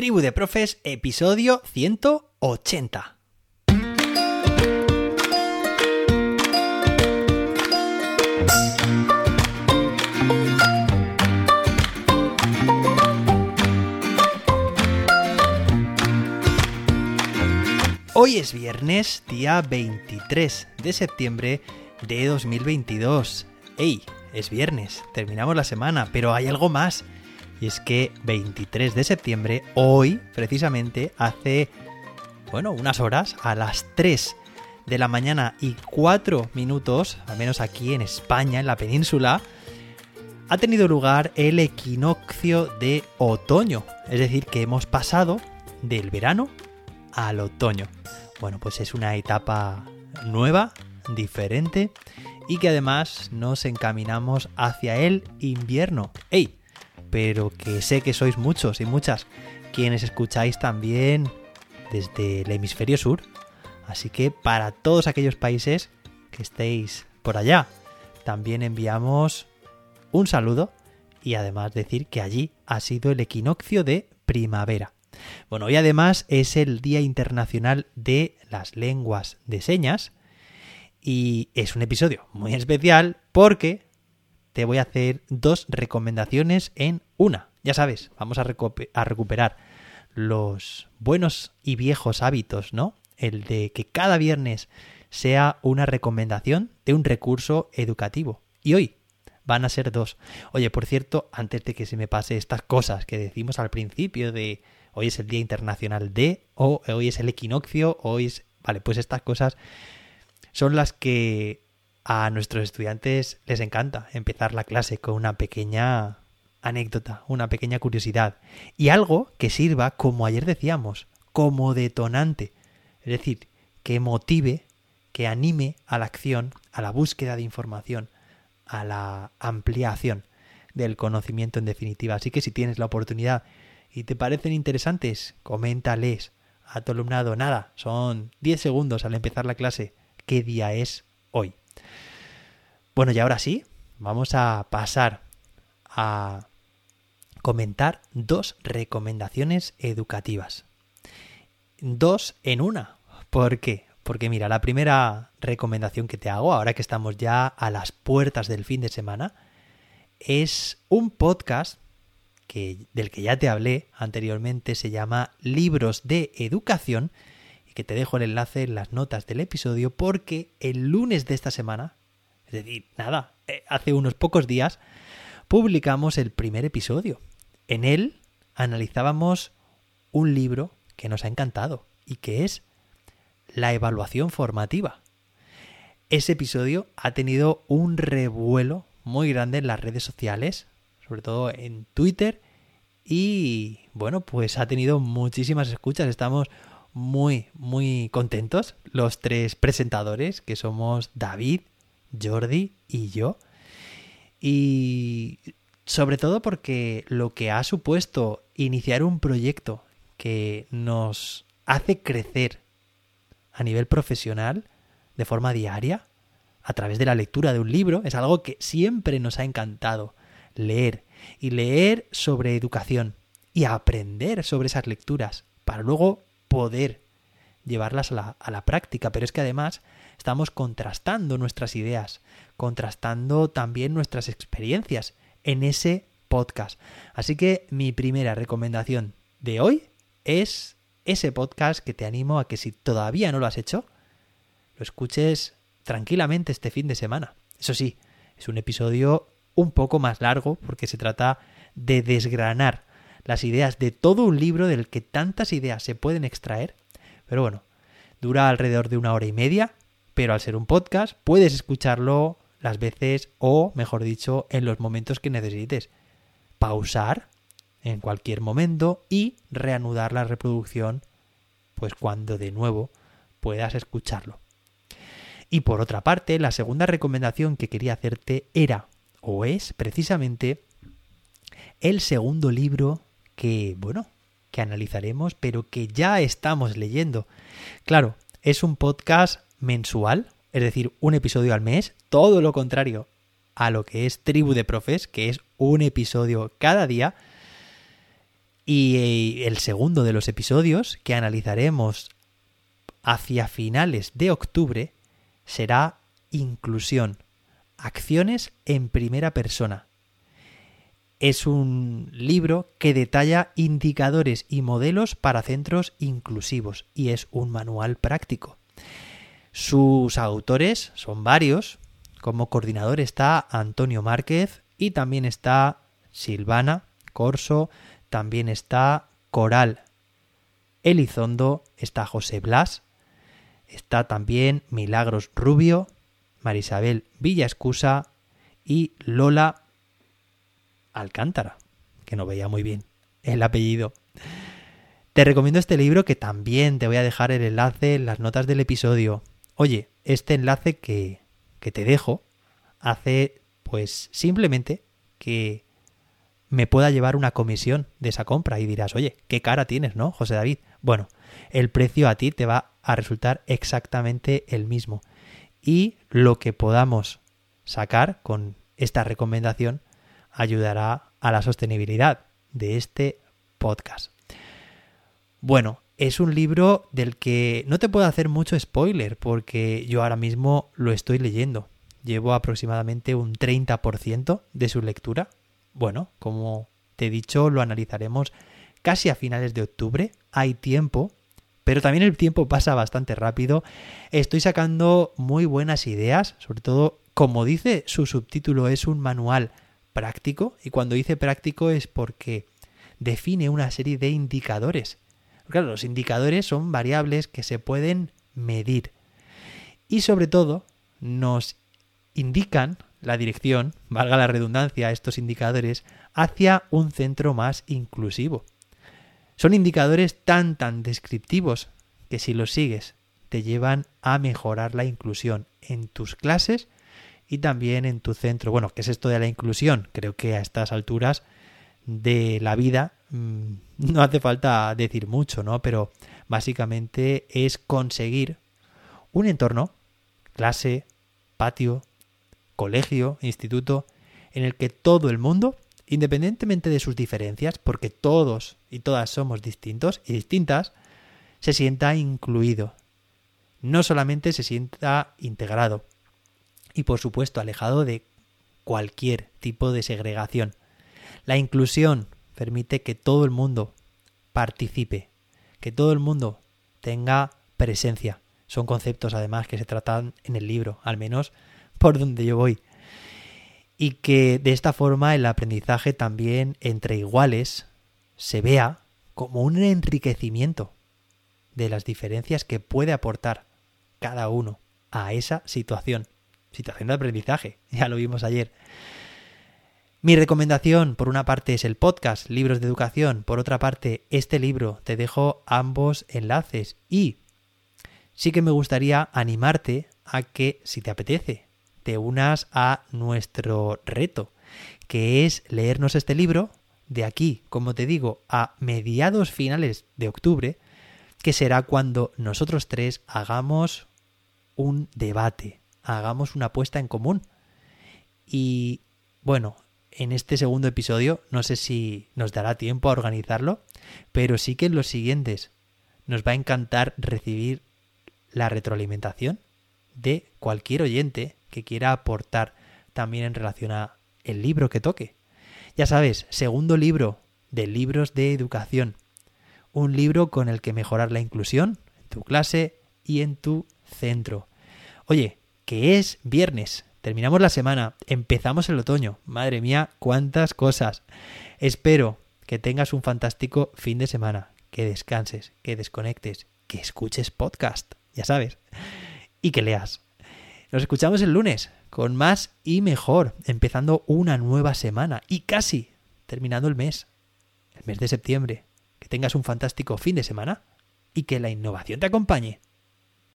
Tribu de Profes, episodio 180. Hoy es viernes, día 23 de septiembre de 2022. ¡Ey! Es viernes, terminamos la semana, pero hay algo más. Y es que 23 de septiembre, hoy, precisamente, hace, bueno, unas horas, a las 3 de la mañana y 4 minutos, al menos aquí en España, en la península, ha tenido lugar el equinoccio de otoño. Es decir, que hemos pasado del verano al otoño. Bueno, pues es una etapa nueva, diferente y que además nos encaminamos hacia el invierno. ¡Ey! Pero que sé que sois muchos y muchas quienes escucháis también desde el hemisferio sur. Así que para todos aquellos países que estéis por allá, también enviamos un saludo y además decir que allí ha sido el equinoccio de primavera. Bueno, hoy además es el Día Internacional de las Lenguas de Señas y es un episodio muy especial porque te voy a hacer dos recomendaciones en una. Ya sabes, vamos a, recuperar los buenos y viejos hábitos, ¿no? El de que cada viernes sea una recomendación de un recurso educativo. Y hoy van a ser dos. Oye, por cierto, antes de que se me pase estas cosas que decimos al principio de hoy es el Día Internacional de, o hoy es el equinoccio, hoy es... Vale, pues estas cosas son las que a nuestros estudiantes les encanta empezar la clase con una pequeña anécdota, una pequeña curiosidad y algo que sirva, como ayer decíamos, como detonante. Es decir, que motive, que anime a la acción, a la búsqueda de información, a la ampliación del conocimiento en definitiva. Así que si tienes la oportunidad y te parecen interesantes, coméntales a tu alumnado. Nada, son 10 segundos al empezar la clase. ¿Qué día es hoy? Bueno, y ahora sí, vamos a pasar a comentar dos recomendaciones educativas. Dos en una. ¿Por qué? Porque mira, la primera recomendación que te hago, ahora que estamos ya a las puertas del fin de semana, es un podcast del que ya te hablé anteriormente, se llama Libros de Educación, y que te dejo el enlace en las notas del episodio, porque el lunes de esta semana, es decir, nada, eh, hace unos pocos días, publicamos el primer episodio. En él analizábamos un libro que nos ha encantado y que es La evaluación formativa. Ese episodio ha tenido un revuelo muy grande en las redes sociales, sobre todo en Twitter. Y bueno, pues ha tenido muchísimas escuchas. Estamos muy, muy contentos los tres presentadores, que somos David, Jordi y yo. Y sobre todo porque lo que ha supuesto iniciar un proyecto que nos hace crecer a nivel profesional de forma diaria, a través de la lectura de un libro, es algo que siempre nos ha encantado leer y leer sobre educación y aprender sobre esas lecturas para luego poder llevarlas a la, a la, práctica. Pero es que además estamos contrastando nuestras ideas, contrastando también nuestras experiencias en ese podcast. Así que mi primera recomendación de hoy es ese podcast que te animo a que si todavía no lo has hecho, lo escuches tranquilamente este fin de semana. Eso sí, es un episodio un poco más largo porque se trata de desgranar las ideas de todo un libro del que tantas ideas se pueden extraer. Pero bueno, dura alrededor de una hora y media, pero al ser un podcast puedes escucharlo las veces o, mejor dicho, en los momentos que necesites. Pausar en cualquier momento y reanudar la reproducción pues cuando de nuevo puedas escucharlo. Y por otra parte, la segunda recomendación que quería hacerte era o es precisamente el segundo libro que, bueno, que analizaremos, pero que ya estamos leyendo. Claro, es un podcast mensual, es decir, un episodio al mes, todo lo contrario a lo que es Tribu de Profes, que es un episodio cada día. Y el segundo de los episodios que analizaremos hacia finales de octubre será Inclusión. Acciones en primera persona. Es un libro que detalla indicadores y modelos para centros inclusivos y es un manual práctico. Sus autores son varios. Como coordinador está Antonio Márquez y también está Silvana Corso, también está Coral Elizondo, está José Blas, está también Milagros Rubio, Marisabel Villascusa y Lola Alcántara, que no veía muy bien el apellido. Te recomiendo este libro que también te voy a dejar el enlace en las notas del episodio. Oye, este enlace que, que te dejo hace pues simplemente que me pueda llevar una comisión de esa compra y dirás, oye, qué cara tienes, ¿no, José David? Bueno, el precio a ti te va a resultar exactamente el mismo. Y lo que podamos sacar con esta recomendación ayudará a la sostenibilidad de este podcast. Bueno, es un libro del que no te puedo hacer mucho spoiler porque yo ahora mismo lo estoy leyendo. Llevo aproximadamente un 30% de su lectura. Bueno, como te he dicho, lo analizaremos casi a finales de octubre. Hay tiempo pero también el tiempo pasa bastante rápido. Estoy sacando muy buenas ideas, sobre todo, como dice su subtítulo, es un manual práctico, y cuando dice práctico es porque define una serie de indicadores. Claro, los indicadores son variables que se pueden medir. Y sobre todo, nos indican la dirección, valga la redundancia, estos indicadores, hacia un centro más inclusivo. Son indicadores tan tan descriptivos que si los sigues te llevan a mejorar la inclusión en tus clases y también en tu centro. Bueno, ¿qué es esto de la inclusión? Creo que a estas alturas de la vida no hace falta decir mucho, ¿no? Pero básicamente es conseguir un entorno, clase, patio, colegio, instituto, en el que todo el mundo independientemente de sus diferencias, porque todos y todas somos distintos y distintas, se sienta incluido. No solamente se sienta integrado y por supuesto alejado de cualquier tipo de segregación. La inclusión permite que todo el mundo participe, que todo el mundo tenga presencia. Son conceptos además que se tratan en el libro, al menos por donde yo voy y que de esta forma el aprendizaje también entre iguales se vea como un enriquecimiento de las diferencias que puede aportar cada uno a esa situación. Situación de aprendizaje, ya lo vimos ayer. Mi recomendación, por una parte, es el podcast Libros de Educación, por otra parte, este libro. Te dejo ambos enlaces y sí que me gustaría animarte a que, si te apetece, te unas a nuestro reto, que es leernos este libro de aquí, como te digo, a mediados finales de octubre, que será cuando nosotros tres hagamos un debate, hagamos una apuesta en común. Y bueno, en este segundo episodio no sé si nos dará tiempo a organizarlo, pero sí que en los siguientes nos va a encantar recibir la retroalimentación de cualquier oyente que quiera aportar también en relación a el libro que toque. Ya sabes, segundo libro de libros de educación. Un libro con el que mejorar la inclusión en tu clase y en tu centro. Oye, que es viernes. Terminamos la semana, empezamos el otoño. Madre mía, cuántas cosas. Espero que tengas un fantástico fin de semana, que descanses, que desconectes, que escuches podcast, ya sabes, y que leas. Nos escuchamos el lunes con más y mejor, empezando una nueva semana y casi terminando el mes, el mes de septiembre. Que tengas un fantástico fin de semana y que la innovación te acompañe.